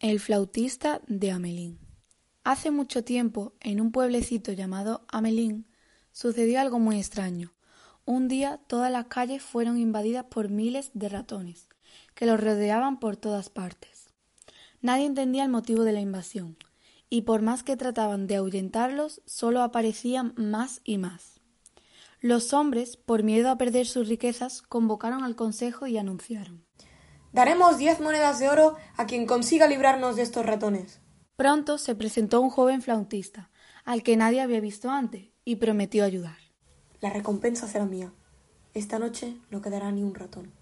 El flautista de Amelín. Hace mucho tiempo, en un pueblecito llamado Amelín, sucedió algo muy extraño. Un día todas las calles fueron invadidas por miles de ratones que los rodeaban por todas partes. Nadie entendía el motivo de la invasión, y por más que trataban de ahuyentarlos, solo aparecían más y más. Los hombres, por miedo a perder sus riquezas, convocaron al consejo y anunciaron Daremos diez monedas de oro a quien consiga librarnos de estos ratones. Pronto se presentó un joven flautista, al que nadie había visto antes, y prometió ayudar. La recompensa será mía. Esta noche no quedará ni un ratón.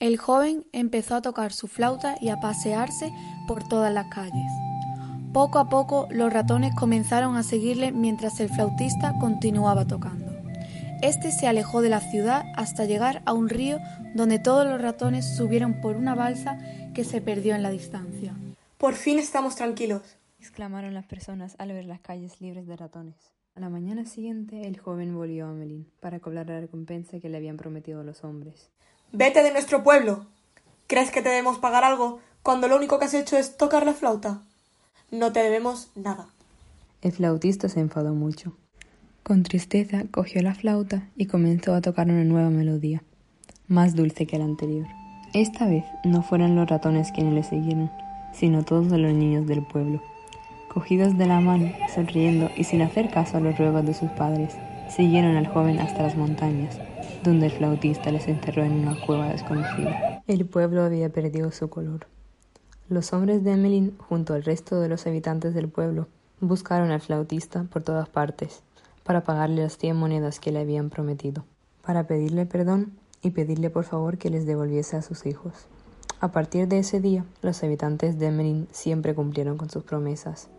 El joven empezó a tocar su flauta y a pasearse por todas las calles. Poco a poco los ratones comenzaron a seguirle mientras el flautista continuaba tocando. Este se alejó de la ciudad hasta llegar a un río donde todos los ratones subieron por una balsa que se perdió en la distancia. Por fin estamos tranquilos, exclamaron las personas al ver las calles libres de ratones. A la mañana siguiente el joven volvió a Melín para cobrar la recompensa que le habían prometido los hombres. Vete de nuestro pueblo. ¿Crees que te debemos pagar algo cuando lo único que has hecho es tocar la flauta? No te debemos nada. El flautista se enfadó mucho. Con tristeza cogió la flauta y comenzó a tocar una nueva melodía, más dulce que la anterior. Esta vez no fueron los ratones quienes le siguieron, sino todos los niños del pueblo. Cogidos de la mano, sonriendo y sin hacer caso a los ruegos de sus padres, siguieron al joven hasta las montañas, donde el flautista les enterró en una cueva desconocida. El pueblo había perdido su color. Los hombres de Emmeline, junto al resto de los habitantes del pueblo, buscaron al flautista por todas partes para pagarle las cien monedas que le habían prometido, para pedirle perdón y pedirle por favor que les devolviese a sus hijos. A partir de ese día, los habitantes de Emmeline siempre cumplieron con sus promesas.